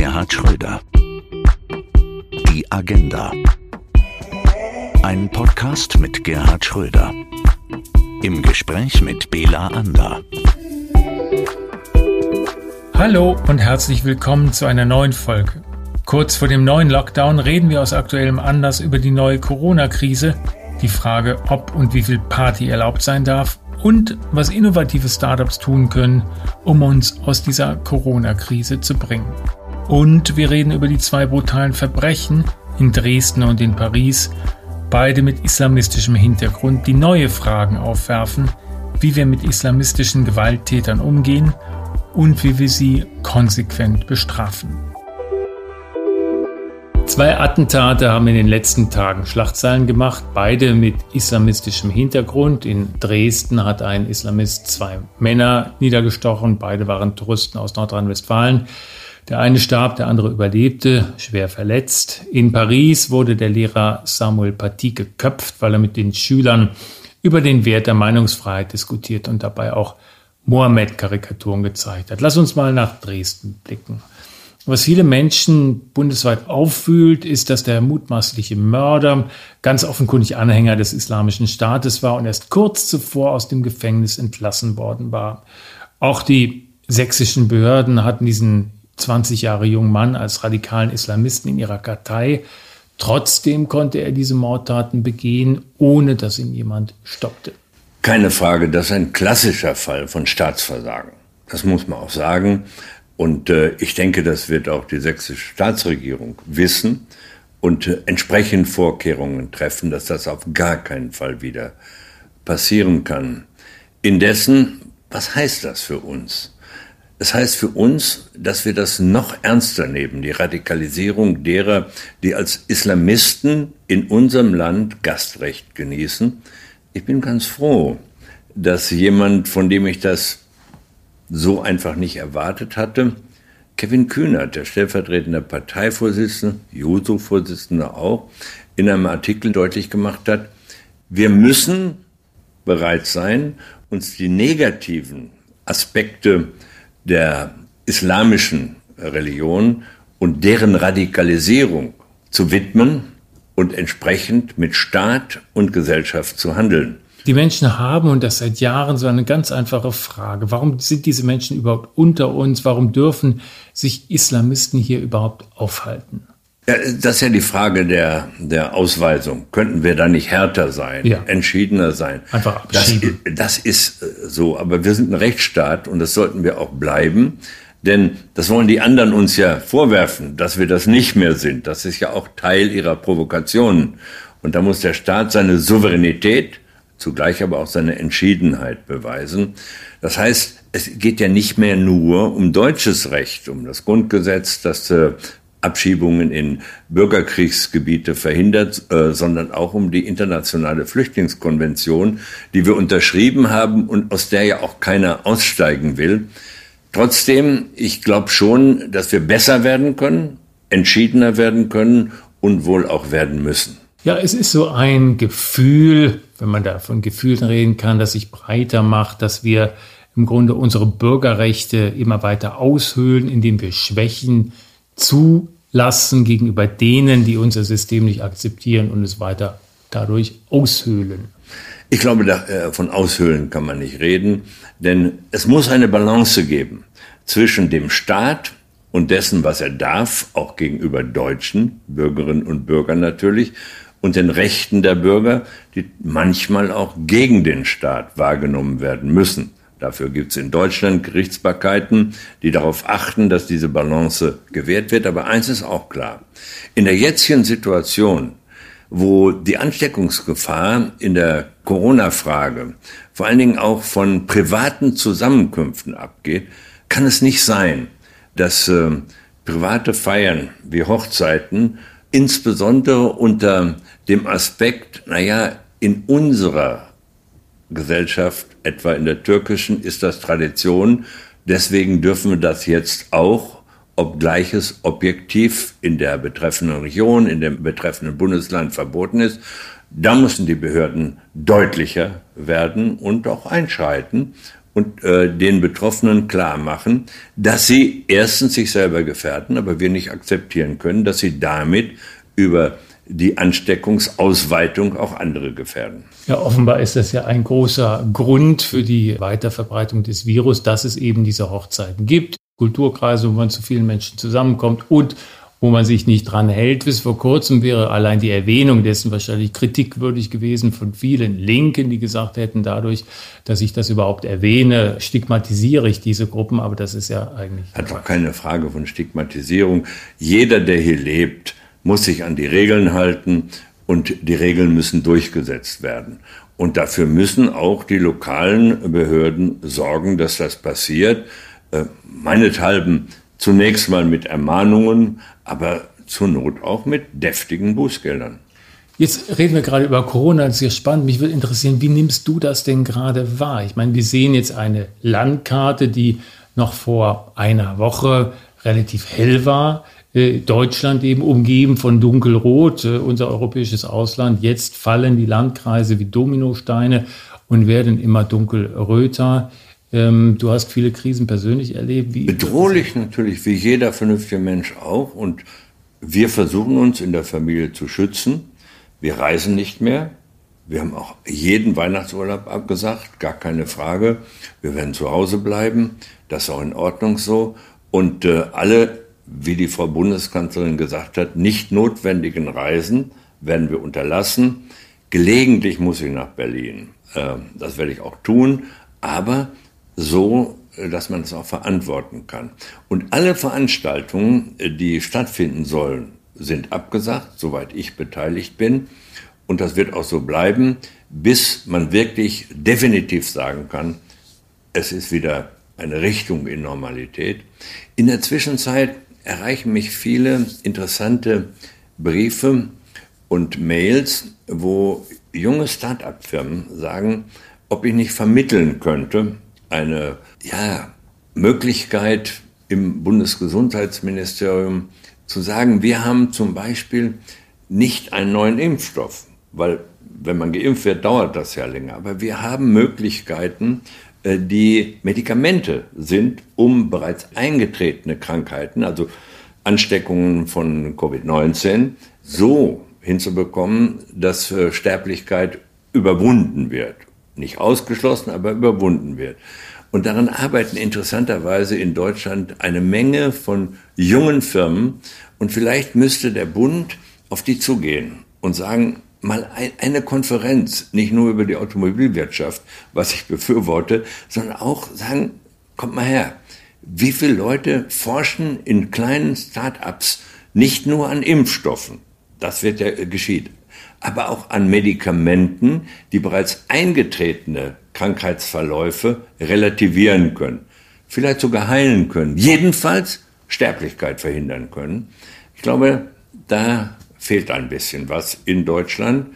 Gerhard Schröder. Die Agenda. Ein Podcast mit Gerhard Schröder. Im Gespräch mit Bela Ander. Hallo und herzlich willkommen zu einer neuen Folge. Kurz vor dem neuen Lockdown reden wir aus aktuellem Anlass über die neue Corona-Krise, die Frage, ob und wie viel Party erlaubt sein darf und was innovative Startups tun können, um uns aus dieser Corona-Krise zu bringen. Und wir reden über die zwei brutalen Verbrechen in Dresden und in Paris, beide mit islamistischem Hintergrund, die neue Fragen aufwerfen, wie wir mit islamistischen Gewalttätern umgehen und wie wir sie konsequent bestrafen. Zwei Attentate haben in den letzten Tagen Schlagzeilen gemacht, beide mit islamistischem Hintergrund. In Dresden hat ein Islamist zwei Männer niedergestochen, beide waren Touristen aus Nordrhein-Westfalen. Der eine starb, der andere überlebte, schwer verletzt. In Paris wurde der Lehrer Samuel Paty geköpft, weil er mit den Schülern über den Wert der Meinungsfreiheit diskutiert und dabei auch Mohammed-Karikaturen gezeigt hat. Lass uns mal nach Dresden blicken. Was viele Menschen bundesweit auffühlt, ist, dass der mutmaßliche Mörder ganz offenkundig Anhänger des Islamischen Staates war und erst kurz zuvor aus dem Gefängnis entlassen worden war. Auch die sächsischen Behörden hatten diesen 20 Jahre jungen Mann als radikalen Islamisten in ihrer Kartei. Trotzdem konnte er diese Mordtaten begehen, ohne dass ihn jemand stoppte. Keine Frage, das ist ein klassischer Fall von Staatsversagen. Das muss man auch sagen. Und äh, ich denke, das wird auch die sächsische Staatsregierung wissen und äh, entsprechend Vorkehrungen treffen, dass das auf gar keinen Fall wieder passieren kann. Indessen, was heißt das für uns? Es heißt für uns, dass wir das noch ernster nehmen, die Radikalisierung derer, die als Islamisten in unserem Land Gastrecht genießen. Ich bin ganz froh, dass jemand, von dem ich das so einfach nicht erwartet hatte. Kevin Kühnert, der stellvertretende Parteivorsitzende, Juso-Vorsitzende auch, in einem Artikel deutlich gemacht hat, wir müssen bereit sein, uns die negativen Aspekte der islamischen Religion und deren Radikalisierung zu widmen und entsprechend mit Staat und Gesellschaft zu handeln. Die Menschen haben, und das seit Jahren, so eine ganz einfache Frage. Warum sind diese Menschen überhaupt unter uns? Warum dürfen sich Islamisten hier überhaupt aufhalten? Ja, das ist ja die Frage der, der Ausweisung. Könnten wir da nicht härter sein, ja. entschiedener sein? Einfach abschieben. Das, das ist äh, so, aber wir sind ein Rechtsstaat und das sollten wir auch bleiben. Denn das wollen die anderen uns ja vorwerfen, dass wir das nicht mehr sind. Das ist ja auch Teil ihrer Provokationen. Und da muss der Staat seine Souveränität zugleich aber auch seine Entschiedenheit beweisen. Das heißt, es geht ja nicht mehr nur um deutsches Recht, um das Grundgesetz, das äh, Abschiebungen in Bürgerkriegsgebiete verhindert, äh, sondern auch um die internationale Flüchtlingskonvention, die wir unterschrieben haben und aus der ja auch keiner aussteigen will. Trotzdem, ich glaube schon, dass wir besser werden können, entschiedener werden können und wohl auch werden müssen. Ja, es ist so ein Gefühl, wenn man da von Gefühlen reden kann, das sich breiter macht, dass wir im Grunde unsere Bürgerrechte immer weiter aushöhlen, indem wir Schwächen zulassen gegenüber denen, die unser System nicht akzeptieren und es weiter dadurch aushöhlen. Ich glaube, da, äh, von aushöhlen kann man nicht reden, denn es muss eine Balance geben zwischen dem Staat und dessen, was er darf, auch gegenüber deutschen Bürgerinnen und Bürgern natürlich, und den Rechten der Bürger, die manchmal auch gegen den Staat wahrgenommen werden müssen. Dafür gibt es in Deutschland Gerichtsbarkeiten, die darauf achten, dass diese Balance gewährt wird. Aber eins ist auch klar. In der jetzigen Situation, wo die Ansteckungsgefahr in der Corona-Frage vor allen Dingen auch von privaten Zusammenkünften abgeht, kann es nicht sein, dass äh, private Feiern wie Hochzeiten insbesondere unter dem Aspekt, naja, in unserer Gesellschaft, etwa in der türkischen, ist das Tradition, deswegen dürfen wir das jetzt auch, obgleich es objektiv in der betreffenden Region, in dem betreffenden Bundesland verboten ist. Da müssen die Behörden deutlicher werden und auch einschreiten und äh, den Betroffenen klar machen, dass sie erstens sich selber gefährden, aber wir nicht akzeptieren können, dass sie damit über die Ansteckungsausweitung auch andere gefährden. Ja, offenbar ist das ja ein großer Grund für die Weiterverbreitung des Virus, dass es eben diese Hochzeiten gibt. Kulturkreise, wo man zu vielen Menschen zusammenkommt und wo man sich nicht dran hält. Bis vor kurzem wäre allein die Erwähnung dessen wahrscheinlich kritikwürdig gewesen von vielen Linken, die gesagt hätten, dadurch, dass ich das überhaupt erwähne, stigmatisiere ich diese Gruppen. Aber das ist ja eigentlich. Hat doch keine Frage von Stigmatisierung. Jeder, der hier lebt, muss sich an die Regeln halten und die Regeln müssen durchgesetzt werden. Und dafür müssen auch die lokalen Behörden sorgen, dass das passiert. Äh, meinethalben zunächst mal mit Ermahnungen, aber zur Not auch mit deftigen Bußgeldern. Jetzt reden wir gerade über Corona, das ist ja spannend. Mich würde interessieren, wie nimmst du das denn gerade wahr? Ich meine, wir sehen jetzt eine Landkarte, die noch vor einer Woche relativ hell war. Äh, Deutschland eben umgeben von dunkelrot, äh, unser europäisches Ausland. Jetzt fallen die Landkreise wie Dominosteine und werden immer dunkelröter. Ähm, du hast viele Krisen persönlich erlebt. Wie Bedrohlich natürlich, wie jeder vernünftige Mensch auch. Und wir versuchen uns in der Familie zu schützen. Wir reisen nicht mehr. Wir haben auch jeden Weihnachtsurlaub abgesagt, gar keine Frage. Wir werden zu Hause bleiben. Das ist auch in Ordnung so. Und äh, alle, wie die Frau Bundeskanzlerin gesagt hat, nicht notwendigen Reisen werden wir unterlassen. Gelegentlich muss ich nach Berlin. Äh, das werde ich auch tun. Aber so, äh, dass man es auch verantworten kann. Und alle Veranstaltungen, äh, die stattfinden sollen, sind abgesagt, soweit ich beteiligt bin. Und das wird auch so bleiben, bis man wirklich definitiv sagen kann, es ist wieder eine Richtung in Normalität. In der Zwischenzeit erreichen mich viele interessante Briefe und Mails, wo junge Start-up-Firmen sagen, ob ich nicht vermitteln könnte, eine ja, Möglichkeit im Bundesgesundheitsministerium zu sagen, wir haben zum Beispiel nicht einen neuen Impfstoff, weil wenn man geimpft wird, dauert das ja länger. Aber wir haben Möglichkeiten, die Medikamente sind, um bereits eingetretene Krankheiten, also Ansteckungen von Covid-19, so hinzubekommen, dass äh, Sterblichkeit überwunden wird nicht ausgeschlossen, aber überwunden wird. Und daran arbeiten interessanterweise in Deutschland eine Menge von jungen Firmen. Und vielleicht müsste der Bund auf die zugehen und sagen, mal eine Konferenz, nicht nur über die Automobilwirtschaft, was ich befürworte, sondern auch sagen, kommt mal her, wie viele Leute forschen in kleinen Start-ups nicht nur an Impfstoffen, das wird ja geschieht, aber auch an Medikamenten, die bereits eingetretene Krankheitsverläufe relativieren können, vielleicht sogar heilen können, jedenfalls Sterblichkeit verhindern können. Ich glaube, da fehlt ein bisschen was in Deutschland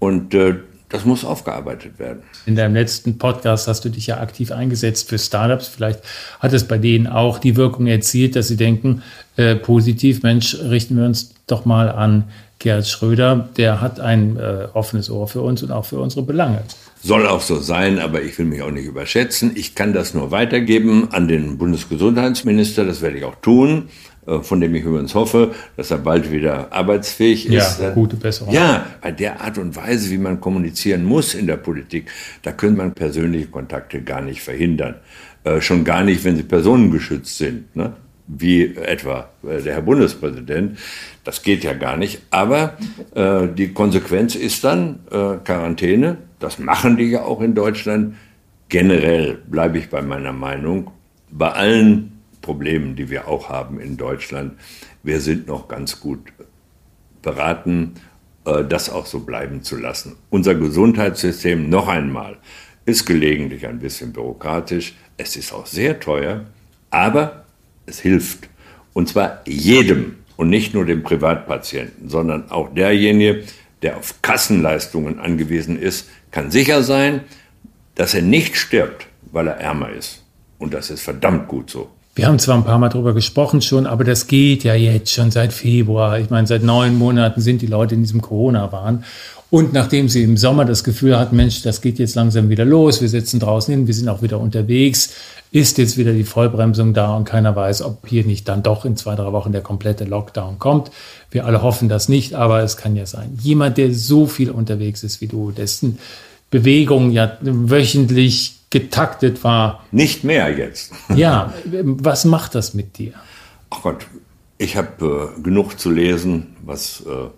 und äh, das muss aufgearbeitet werden. In deinem letzten Podcast hast du dich ja aktiv eingesetzt für Startups. Vielleicht hat es bei denen auch die Wirkung erzielt, dass sie denken, äh, positiv, Mensch, richten wir uns doch mal an Gerhard Schröder, der hat ein äh, offenes Ohr für uns und auch für unsere Belange. Soll auch so sein, aber ich will mich auch nicht überschätzen. Ich kann das nur weitergeben an den Bundesgesundheitsminister, das werde ich auch tun, von dem ich übrigens hoffe, dass er bald wieder arbeitsfähig ist. Ja, gute Besserung. Ja, bei der Art und Weise, wie man kommunizieren muss in der Politik, da können man persönliche Kontakte gar nicht verhindern. Äh, schon gar nicht, wenn sie personengeschützt sind. Ne? wie etwa äh, der Herr Bundespräsident. Das geht ja gar nicht. Aber äh, die Konsequenz ist dann äh, Quarantäne. Das machen die ja auch in Deutschland. Generell bleibe ich bei meiner Meinung. Bei allen Problemen, die wir auch haben in Deutschland, wir sind noch ganz gut beraten, äh, das auch so bleiben zu lassen. Unser Gesundheitssystem, noch einmal, ist gelegentlich ein bisschen bürokratisch. Es ist auch sehr teuer. Aber es hilft. Und zwar jedem und nicht nur dem Privatpatienten, sondern auch derjenige, der auf Kassenleistungen angewiesen ist, kann sicher sein, dass er nicht stirbt, weil er ärmer ist. Und das ist verdammt gut so. Wir haben zwar ein paar Mal drüber gesprochen schon, aber das geht ja jetzt schon seit Februar. Ich meine, seit neun Monaten sind die Leute in diesem Corona-Wahn. Und nachdem sie im Sommer das Gefühl hatten, Mensch, das geht jetzt langsam wieder los, wir sitzen draußen hin, wir sind auch wieder unterwegs, ist jetzt wieder die Vollbremsung da und keiner weiß, ob hier nicht dann doch in zwei, drei Wochen der komplette Lockdown kommt. Wir alle hoffen das nicht, aber es kann ja sein. Jemand, der so viel unterwegs ist wie du, dessen Bewegung ja wöchentlich getaktet war. Nicht mehr jetzt. Ja, was macht das mit dir? Ach Gott, ich habe äh, genug zu lesen, was äh,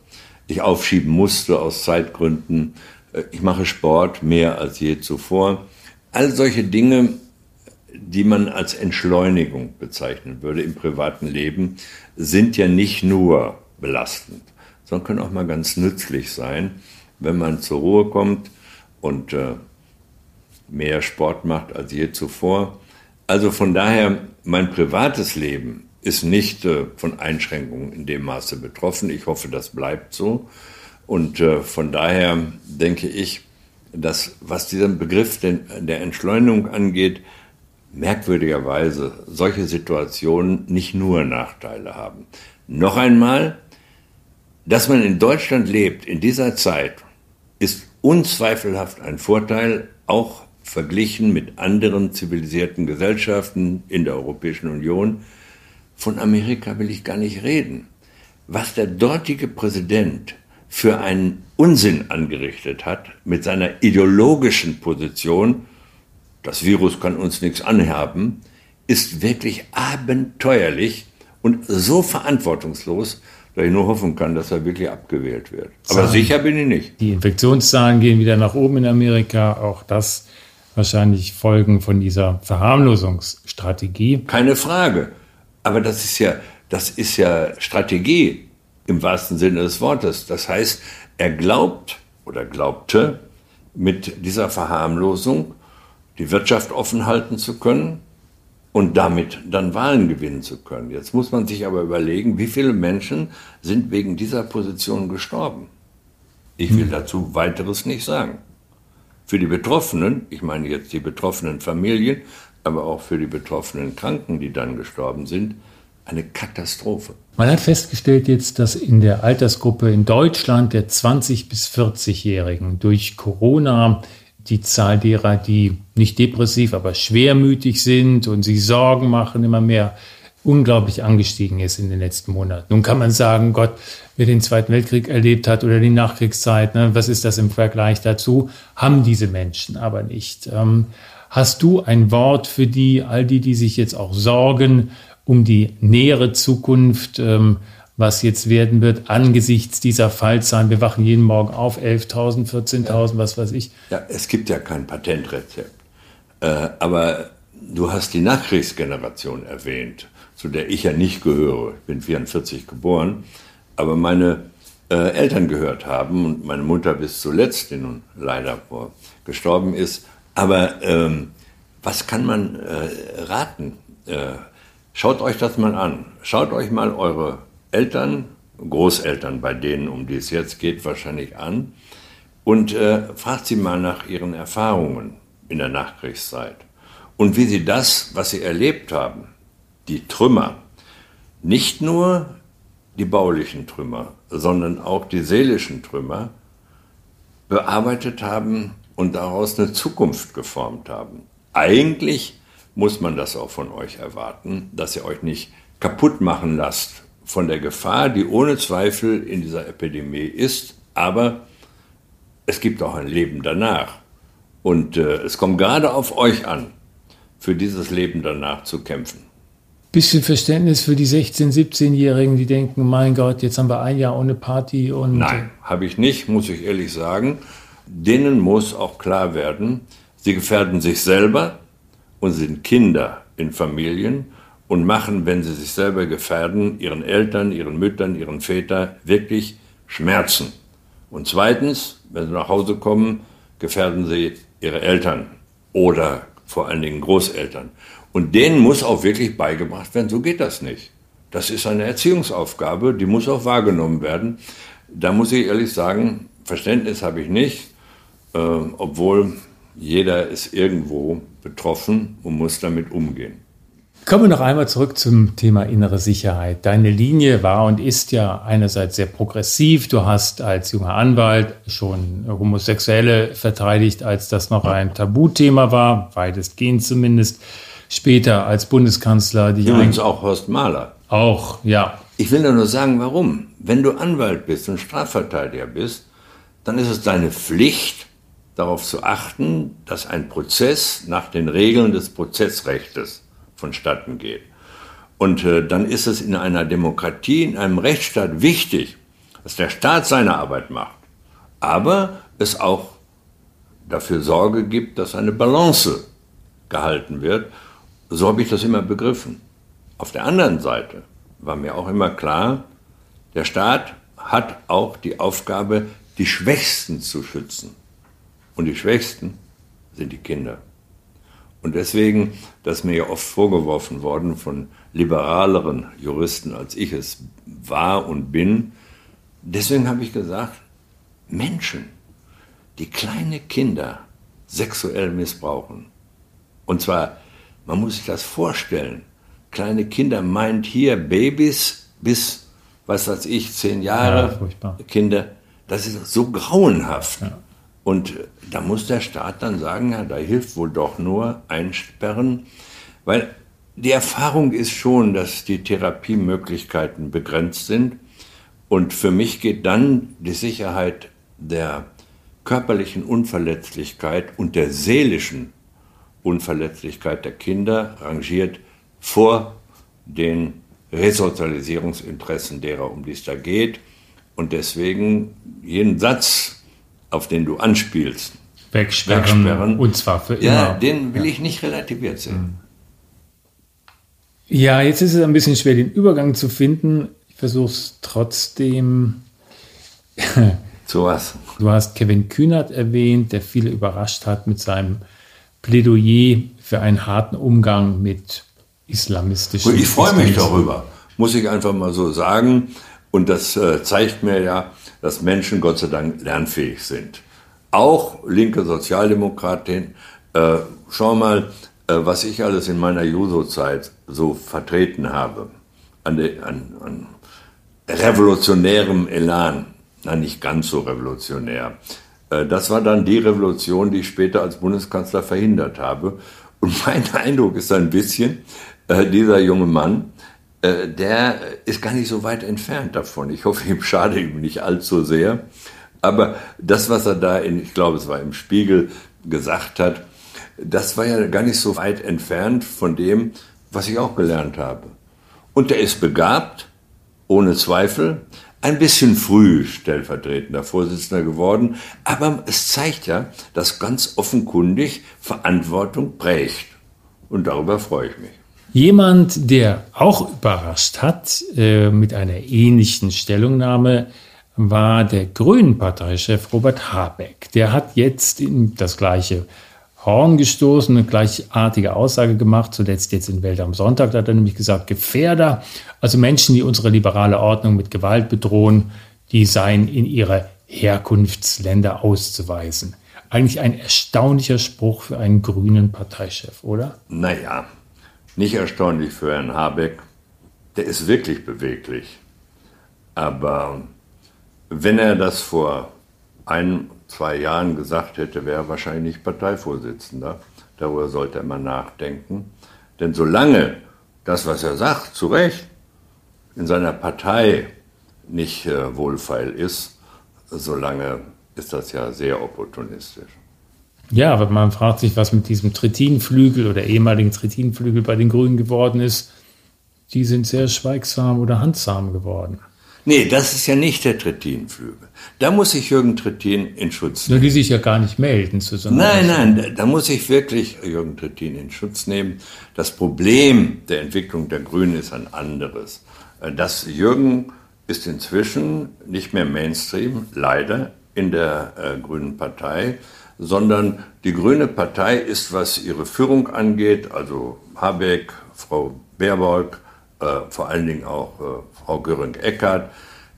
ich aufschieben musste aus Zeitgründen. Äh, ich mache Sport mehr als je zuvor. All solche Dinge, die man als Entschleunigung bezeichnen würde im privaten Leben, sind ja nicht nur belastend, sondern können auch mal ganz nützlich sein, wenn man zur Ruhe kommt und äh, mehr Sport macht als je zuvor. Also von daher, mein privates Leben ist nicht äh, von Einschränkungen in dem Maße betroffen. Ich hoffe, das bleibt so. Und äh, von daher denke ich, dass was diesen Begriff der Entschleunigung angeht, merkwürdigerweise solche Situationen nicht nur Nachteile haben. Noch einmal, dass man in Deutschland lebt in dieser Zeit, ist unzweifelhaft ein Vorteil, auch verglichen mit anderen zivilisierten Gesellschaften in der Europäischen Union. Von Amerika will ich gar nicht reden. Was der dortige Präsident für einen Unsinn angerichtet hat mit seiner ideologischen Position, das Virus kann uns nichts anhaben, ist wirklich abenteuerlich und so verantwortungslos, dass ich nur hoffen kann, dass er wirklich abgewählt wird. Aber Zahlen. sicher bin ich nicht. Die Infektionszahlen gehen wieder nach oben in Amerika. Auch das wahrscheinlich Folgen von dieser Verharmlosungsstrategie. Keine Frage. Aber das ist ja, das ist ja Strategie im wahrsten Sinne des Wortes. Das heißt, er glaubt oder glaubte, mit dieser Verharmlosung die Wirtschaft offen halten zu können und damit dann Wahlen gewinnen zu können. Jetzt muss man sich aber überlegen, wie viele Menschen sind wegen dieser Position gestorben. Ich will hm. dazu weiteres nicht sagen. Für die Betroffenen, ich meine jetzt die betroffenen Familien, aber auch für die betroffenen Kranken, die dann gestorben sind, eine Katastrophe. Man hat festgestellt jetzt, dass in der Altersgruppe in Deutschland der 20- bis 40-Jährigen durch Corona die Zahl derer, die nicht depressiv, aber schwermütig sind und sich Sorgen machen, immer mehr unglaublich angestiegen ist in den letzten Monaten. Nun kann man sagen, Gott, wer den Zweiten Weltkrieg erlebt hat oder die Nachkriegszeit, ne, was ist das im Vergleich dazu? Haben diese Menschen aber nicht. Ähm, hast du ein Wort für die, all die, die sich jetzt auch sorgen um die nähere Zukunft, ähm, was jetzt werden wird angesichts dieser Fallzahlen? Wir wachen jeden Morgen auf, 11.000, 14.000, was weiß ich. Ja, es gibt ja kein Patentrezept. Äh, aber du hast die Nachkriegsgeneration erwähnt zu der ich ja nicht gehöre. Ich bin 44 geboren, aber meine äh, Eltern gehört haben und meine Mutter bis zuletzt, die nun leider vor, gestorben ist. Aber ähm, was kann man äh, raten? Äh, schaut euch das mal an. Schaut euch mal eure Eltern, Großeltern, bei denen, um die es jetzt geht, wahrscheinlich an und äh, fragt sie mal nach ihren Erfahrungen in der Nachkriegszeit und wie sie das, was sie erlebt haben, die Trümmer, nicht nur die baulichen Trümmer, sondern auch die seelischen Trümmer bearbeitet haben und daraus eine Zukunft geformt haben. Eigentlich muss man das auch von euch erwarten, dass ihr euch nicht kaputt machen lasst von der Gefahr, die ohne Zweifel in dieser Epidemie ist, aber es gibt auch ein Leben danach. Und äh, es kommt gerade auf euch an, für dieses Leben danach zu kämpfen bisschen Verständnis für die 16-, 17-Jährigen, die denken, mein Gott, jetzt haben wir ein Jahr ohne Party und. Nein, habe ich nicht, muss ich ehrlich sagen. Denen muss auch klar werden, sie gefährden sich selber und sind Kinder in Familien und machen, wenn sie sich selber gefährden, ihren Eltern, ihren Müttern, ihren Vätern wirklich Schmerzen. Und zweitens, wenn sie nach Hause kommen, gefährden sie ihre Eltern oder vor allen Dingen Großeltern. Und denen muss auch wirklich beigebracht werden, so geht das nicht. Das ist eine Erziehungsaufgabe, die muss auch wahrgenommen werden. Da muss ich ehrlich sagen, Verständnis habe ich nicht, äh, obwohl jeder ist irgendwo betroffen und muss damit umgehen. Kommen wir noch einmal zurück zum Thema innere Sicherheit. Deine Linie war und ist ja einerseits sehr progressiv. Du hast als junger Anwalt schon Homosexuelle verteidigt, als das noch ein Tabuthema war, weitestgehend zumindest. Später als Bundeskanzler die Übrigens auch Horst Mahler. Auch, ja. Ich will nur sagen, warum. Wenn du Anwalt bist und Strafverteidiger bist, dann ist es deine Pflicht, darauf zu achten, dass ein Prozess nach den Regeln des Prozessrechts vonstatten geht. Und äh, dann ist es in einer Demokratie, in einem Rechtsstaat wichtig, dass der Staat seine Arbeit macht, aber es auch dafür Sorge gibt, dass eine Balance gehalten wird. So habe ich das immer begriffen. Auf der anderen Seite war mir auch immer klar, der Staat hat auch die Aufgabe, die Schwächsten zu schützen. Und die Schwächsten sind die Kinder. Und deswegen, das ist mir ja oft vorgeworfen worden von liberaleren Juristen, als ich es war und bin, deswegen habe ich gesagt, Menschen, die kleine Kinder sexuell missbrauchen, und zwar, man muss sich das vorstellen, kleine Kinder meint hier Babys bis, was weiß ich, zehn Jahre ja, Kinder, das ist so grauenhaft. Ja. Und da muss der Staat dann sagen, ja, da hilft wohl doch nur einsperren, weil die Erfahrung ist schon, dass die Therapiemöglichkeiten begrenzt sind. Und für mich geht dann die Sicherheit der körperlichen Unverletzlichkeit und der seelischen Unverletzlichkeit der Kinder rangiert vor den Resozialisierungsinteressen derer, um die es da geht. Und deswegen jeden Satz, auf den du anspielst, wegsperren, wegsperren. und zwar für immer. Ja, den will ja. ich nicht relativiert sehen. Ja, jetzt ist es ein bisschen schwer, den Übergang zu finden. Ich versuche es trotzdem. Zu was? Du hast Kevin Kühnert erwähnt, der viele überrascht hat mit seinem Plädoyer für einen harten Umgang mit islamistischen. Ich freue mich darüber, muss ich einfach mal so sagen. Und das äh, zeigt mir ja, dass Menschen Gott sei Dank lernfähig sind. Auch linke Sozialdemokratin, äh, schau mal, äh, was ich alles in meiner Juso-Zeit so vertreten habe. An, de, an, an revolutionärem Elan. Na, nicht ganz so revolutionär. Äh, das war dann die Revolution, die ich später als Bundeskanzler verhindert habe. Und mein Eindruck ist ein bisschen, äh, dieser junge Mann, äh, der ist gar nicht so weit entfernt davon. Ich hoffe, ihm schade ihm nicht allzu sehr. Aber das, was er da in, ich glaube, es war im Spiegel gesagt hat, das war ja gar nicht so weit entfernt von dem, was ich auch gelernt habe. Und er ist begabt, ohne Zweifel, ein bisschen früh stellvertretender Vorsitzender geworden, aber es zeigt ja, dass ganz offenkundig Verantwortung prägt. Und darüber freue ich mich. Jemand, der auch überrascht hat äh, mit einer ähnlichen Stellungnahme, war der Grünen-Parteichef Robert Habeck. Der hat jetzt das gleiche Horn gestoßen, eine gleichartige Aussage gemacht, zuletzt jetzt in Welt am Sonntag, da hat er nämlich gesagt, Gefährder, also Menschen, die unsere liberale Ordnung mit Gewalt bedrohen, die seien in ihre Herkunftsländer auszuweisen. Eigentlich ein erstaunlicher Spruch für einen grünen Parteichef, oder? Naja, nicht erstaunlich für Herrn Habeck. Der ist wirklich beweglich. Aber wenn er das vor ein, zwei Jahren gesagt hätte, wäre er wahrscheinlich Parteivorsitzender. Darüber sollte mal nachdenken. Denn solange das, was er sagt, zu Recht, in seiner Partei nicht äh, wohlfeil ist, solange ist das ja sehr opportunistisch. Ja, aber man fragt sich, was mit diesem Trittinflügel oder ehemaligen Trittinflügel bei den Grünen geworden ist. Die sind sehr schweigsam oder handsam geworden. Nee, das ist ja nicht der Trittinflügel. Da muss ich Jürgen Trittin in Schutz nehmen. Nur die sich ja gar nicht melden zu so Nein, nein, da, muss ich wirklich Jürgen Trittin in Schutz nehmen. Das Problem der Entwicklung der Grünen ist ein anderes. Äh, das Jürgen ist inzwischen nicht mehr Mainstream, leider, in der äh, Grünen Partei sondern die Grüne Partei ist, was ihre Führung angeht, also Habeck, Frau Baerbock, vor allen Dingen auch äh, Frau Göring-Eckardt,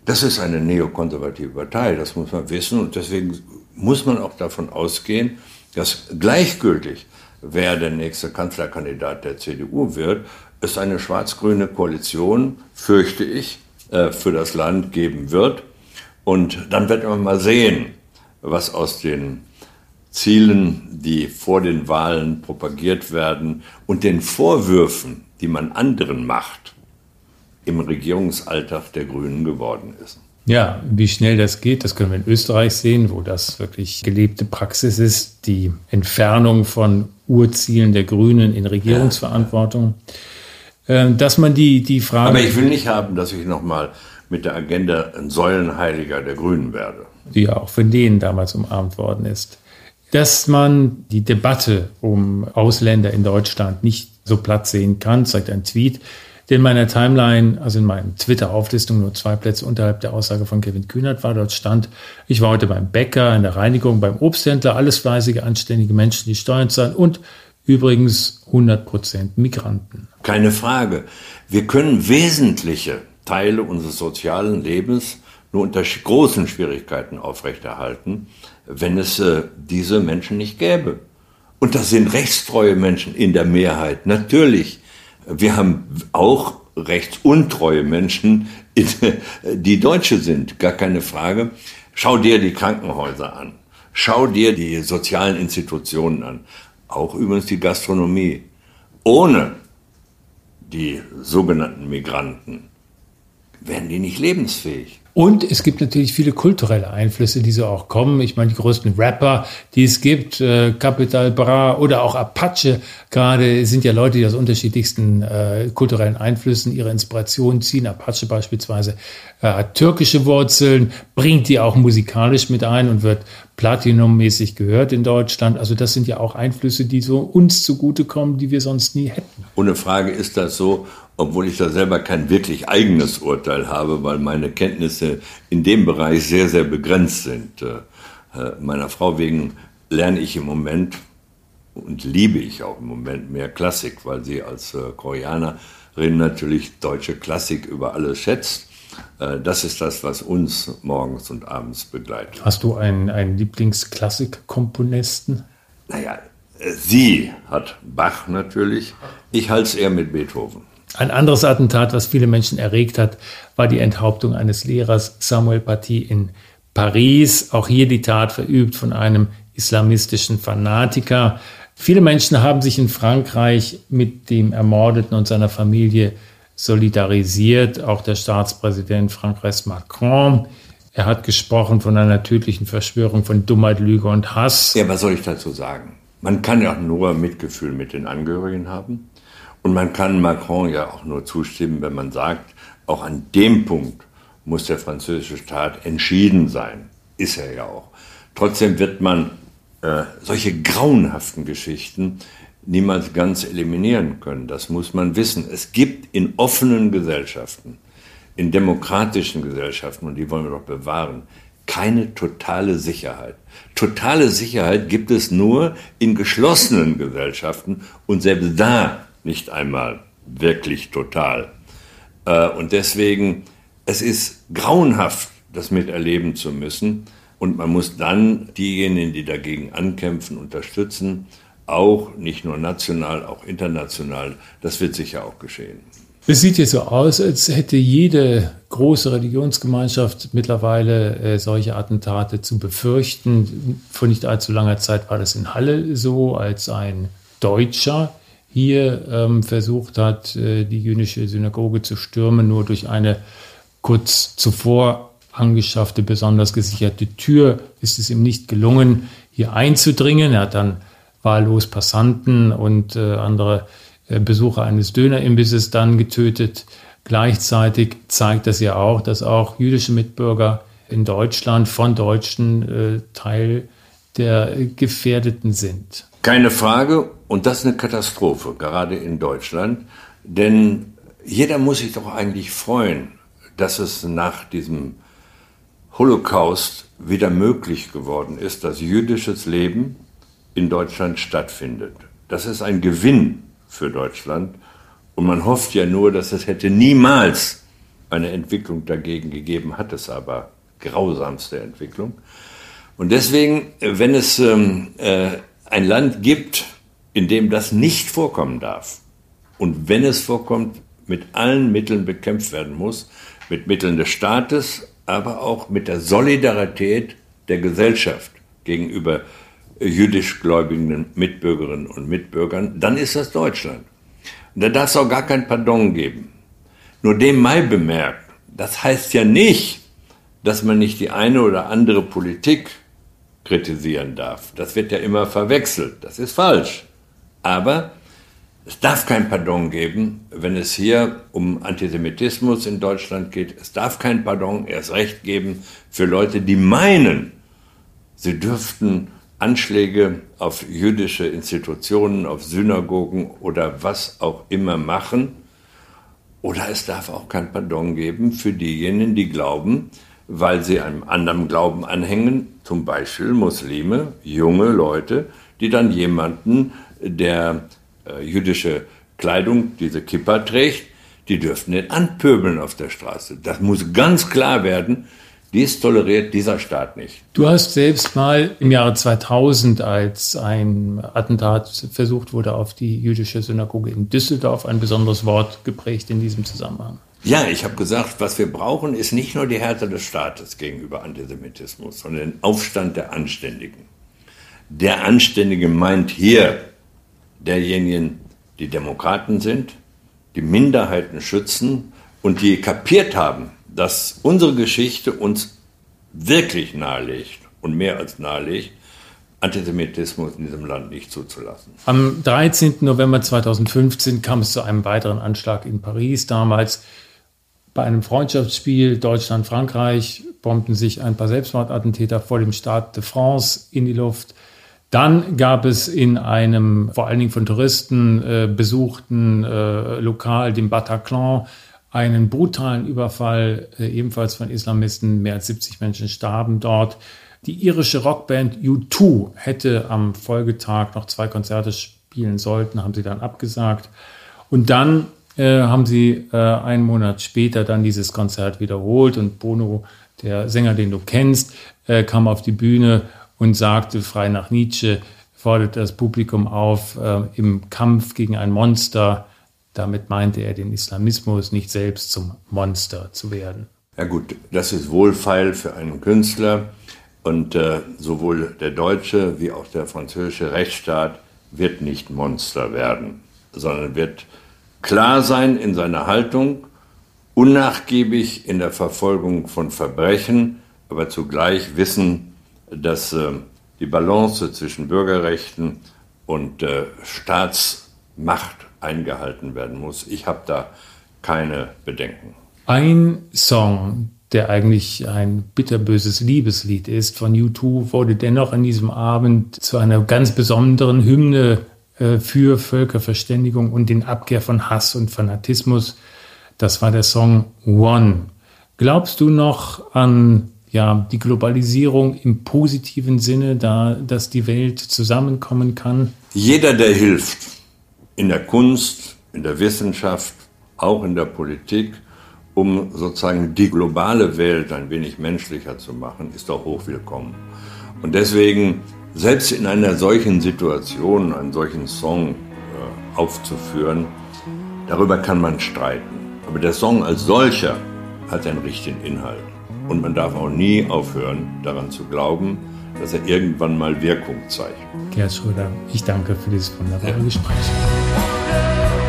das ist eine neokonservative Partei, das muss man wissen und deswegen muss man auch davon ausgehen, dass gleichgültig, wer der nächste Kanzlerkandidat der CDU wird, es eine schwarz-grüne Koalition, fürchte ich, äh, für das Land geben wird. Und dann werden wir mal sehen, was aus den Zielen, die vor den Wahlen propagiert werden und den Vorwürfen, die man anderen macht, im Regierungsalltag der Grünen geworden ist. Ja, wie schnell das geht, das können wir in Österreich sehen, wo das wirklich gelebte Praxis ist, die Entfernung von Urzielen der Grünen in Regierungsverantwortung. Ähm, dass man die, die Frage. Aber ich will nicht haben, dass ich nochmal mit der Agenda ein Säulenheiliger der Grünen werde. Die ja auch von denen damals umarmt worden ist. Dass man die Debatte um Ausländer in Deutschland nicht so platt sehen kann, zeigt ein Tweet, in meiner Timeline, also in meinen Twitter-Auflistung nur zwei Plätze unterhalb der Aussage von Kevin Kühnert war. Dort stand, ich war heute beim Bäcker, in der Reinigung, beim Obsthändler, alles fleißige, anständige Menschen, die Steuern zahlen und übrigens 100 Prozent Migranten. Keine Frage. Wir können wesentliche Teile unseres sozialen Lebens nur unter großen Schwierigkeiten aufrechterhalten, wenn es äh, diese Menschen nicht gäbe. Und das sind rechtstreue Menschen in der Mehrheit, natürlich. Wir haben auch rechtsuntreue Menschen, die Deutsche sind, gar keine Frage. Schau dir die Krankenhäuser an. Schau dir die sozialen Institutionen an. Auch übrigens die Gastronomie. Ohne die sogenannten Migranten wären die nicht lebensfähig. Und es gibt natürlich viele kulturelle Einflüsse, die so auch kommen. Ich meine, die größten Rapper, die es gibt, äh, Capital Bra oder auch Apache, gerade sind ja Leute, die aus unterschiedlichsten äh, kulturellen Einflüssen ihre Inspiration ziehen. Apache beispielsweise äh, hat türkische Wurzeln, bringt die auch musikalisch mit ein und wird Platinum-mäßig gehört in Deutschland. Also das sind ja auch Einflüsse, die so uns zugutekommen, die wir sonst nie hätten. Ohne Frage ist das so obwohl ich da selber kein wirklich eigenes Urteil habe, weil meine Kenntnisse in dem Bereich sehr, sehr begrenzt sind. Äh, äh, meiner Frau wegen lerne ich im Moment und liebe ich auch im Moment mehr Klassik, weil sie als äh, Koreanerin natürlich deutsche Klassik über alles schätzt. Das ist das, was uns morgens und abends begleitet. Hast du einen, einen Lieblingsklassikkomponisten? Naja, sie hat Bach natürlich. Ich halte es eher mit Beethoven. Ein anderes Attentat, was viele Menschen erregt hat, war die Enthauptung eines Lehrers Samuel Paty in Paris. Auch hier die Tat verübt von einem islamistischen Fanatiker. Viele Menschen haben sich in Frankreich mit dem Ermordeten und seiner Familie solidarisiert. Auch der Staatspräsident Frankreichs Macron. Er hat gesprochen von einer tödlichen Verschwörung von Dummheit, Lüge und Hass. Ja, was soll ich dazu sagen? Man kann ja nur Mitgefühl mit den Angehörigen haben. Und man kann Macron ja auch nur zustimmen, wenn man sagt, auch an dem Punkt muss der französische Staat entschieden sein. Ist er ja auch. Trotzdem wird man äh, solche grauenhaften Geschichten niemals ganz eliminieren können. Das muss man wissen. Es gibt in offenen Gesellschaften, in demokratischen Gesellschaften, und die wollen wir doch bewahren, keine totale Sicherheit. Totale Sicherheit gibt es nur in geschlossenen Gesellschaften und selbst da nicht einmal wirklich total. Äh, und deswegen, es ist grauenhaft, das miterleben zu müssen. Und man muss dann diejenigen, die dagegen ankämpfen, unterstützen, auch nicht nur national, auch international. Das wird sicher auch geschehen. Es sieht jetzt so aus, als hätte jede große Religionsgemeinschaft mittlerweile äh, solche Attentate zu befürchten. Vor nicht allzu langer Zeit war das in Halle so, als ein Deutscher hier ähm, versucht hat, äh, die jüdische Synagoge zu stürmen, nur durch eine kurz zuvor angeschaffte, besonders gesicherte Tür ist es ihm nicht gelungen, hier einzudringen. Er hat dann wahllos Passanten und äh, andere äh, Besucher eines Dönerimbisses dann getötet. Gleichzeitig zeigt das ja auch, dass auch jüdische Mitbürger in Deutschland von Deutschen äh, Teil der Gefährdeten sind. Keine Frage. Und das ist eine Katastrophe, gerade in Deutschland. Denn jeder muss sich doch eigentlich freuen, dass es nach diesem Holocaust wieder möglich geworden ist, dass jüdisches Leben in Deutschland stattfindet. Das ist ein Gewinn für Deutschland. Und man hofft ja nur, dass es hätte niemals eine Entwicklung dagegen gegeben, hat es aber grausamste Entwicklung. Und deswegen, wenn es ähm, äh, ein Land gibt, in dem das nicht vorkommen darf und wenn es vorkommt, mit allen Mitteln bekämpft werden muss, mit Mitteln des Staates, aber auch mit der Solidarität der Gesellschaft gegenüber jüdisch gläubigen Mitbürgerinnen und Mitbürgern, dann ist das Deutschland. Und da darf es auch gar kein Pardon geben. Nur dem Mai bemerkt, das heißt ja nicht, dass man nicht die eine oder andere Politik kritisieren darf. Das wird ja immer verwechselt. Das ist falsch. Aber es darf kein Pardon geben, wenn es hier um Antisemitismus in Deutschland geht. Es darf kein Pardon erst recht geben für Leute, die meinen, sie dürften Anschläge auf jüdische Institutionen, auf Synagogen oder was auch immer machen. Oder es darf auch kein Pardon geben für diejenigen, die glauben, weil sie einem anderen Glauben anhängen, zum Beispiel Muslime, junge Leute, die dann jemanden, der äh, jüdische Kleidung, diese Kippa trägt, die dürften nicht anpöbeln auf der Straße. Das muss ganz klar werden. Dies toleriert dieser Staat nicht. Du hast selbst mal im Jahre 2000, als ein Attentat versucht wurde auf die jüdische Synagoge in Düsseldorf, ein besonderes Wort geprägt in diesem Zusammenhang. Ja, ich habe gesagt, was wir brauchen, ist nicht nur die Härte des Staates gegenüber Antisemitismus, sondern den Aufstand der Anständigen. Der Anständige meint hier derjenigen, die Demokraten sind, die Minderheiten schützen und die kapiert haben, dass unsere Geschichte uns wirklich nahelegt und mehr als nahelegt, Antisemitismus in diesem Land nicht zuzulassen. Am 13. November 2015 kam es zu einem weiteren Anschlag in Paris. Damals bei einem Freundschaftsspiel Deutschland-Frankreich bombten sich ein paar Selbstmordattentäter vor dem Stade de France in die Luft. Dann gab es in einem vor allen Dingen von Touristen äh, besuchten äh, Lokal, dem Bataclan, einen brutalen Überfall, äh, ebenfalls von Islamisten. Mehr als 70 Menschen starben dort. Die irische Rockband U2 hätte am Folgetag noch zwei Konzerte spielen sollten, haben sie dann abgesagt. Und dann äh, haben sie äh, einen Monat später dann dieses Konzert wiederholt und Bono, der Sänger, den du kennst, äh, kam auf die Bühne und sagte frei nach Nietzsche, forderte das Publikum auf, äh, im Kampf gegen ein Monster, damit meinte er den Islamismus, nicht selbst zum Monster zu werden. Ja gut, das ist wohlfeil für einen Künstler und äh, sowohl der deutsche wie auch der französische Rechtsstaat wird nicht Monster werden, sondern wird klar sein in seiner Haltung, unnachgiebig in der Verfolgung von Verbrechen, aber zugleich wissen, dass äh, die Balance zwischen Bürgerrechten und äh, Staatsmacht eingehalten werden muss. Ich habe da keine Bedenken. Ein Song, der eigentlich ein bitterböses Liebeslied ist von U2, wurde dennoch an diesem Abend zu einer ganz besonderen Hymne für Völkerverständigung und den Abkehr von Hass und Fanatismus. Das war der Song One. Glaubst du noch an ja, die Globalisierung im positiven Sinne, da, dass die Welt zusammenkommen kann? Jeder, der hilft, in der Kunst, in der Wissenschaft, auch in der Politik, um sozusagen die globale Welt ein wenig menschlicher zu machen, ist auch hochwillkommen. Und deswegen selbst in einer solchen Situation einen solchen Song äh, aufzuführen, darüber kann man streiten. Aber der Song als solcher hat einen richtigen Inhalt. Und man darf auch nie aufhören, daran zu glauben, dass er irgendwann mal Wirkung zeigt. Gerd Schröder, ich danke für dieses wunderbare ja. Gespräch.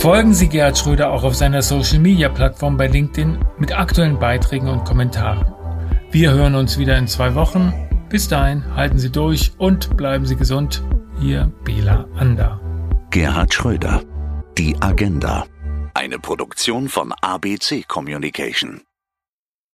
Folgen Sie Gerhard Schröder auch auf seiner Social-Media-Plattform bei LinkedIn mit aktuellen Beiträgen und Kommentaren. Wir hören uns wieder in zwei Wochen. Bis dahin, halten Sie durch und bleiben Sie gesund. Ihr Bela Ander. Gerhard Schröder. Die Agenda. Eine Produktion von ABC Communication.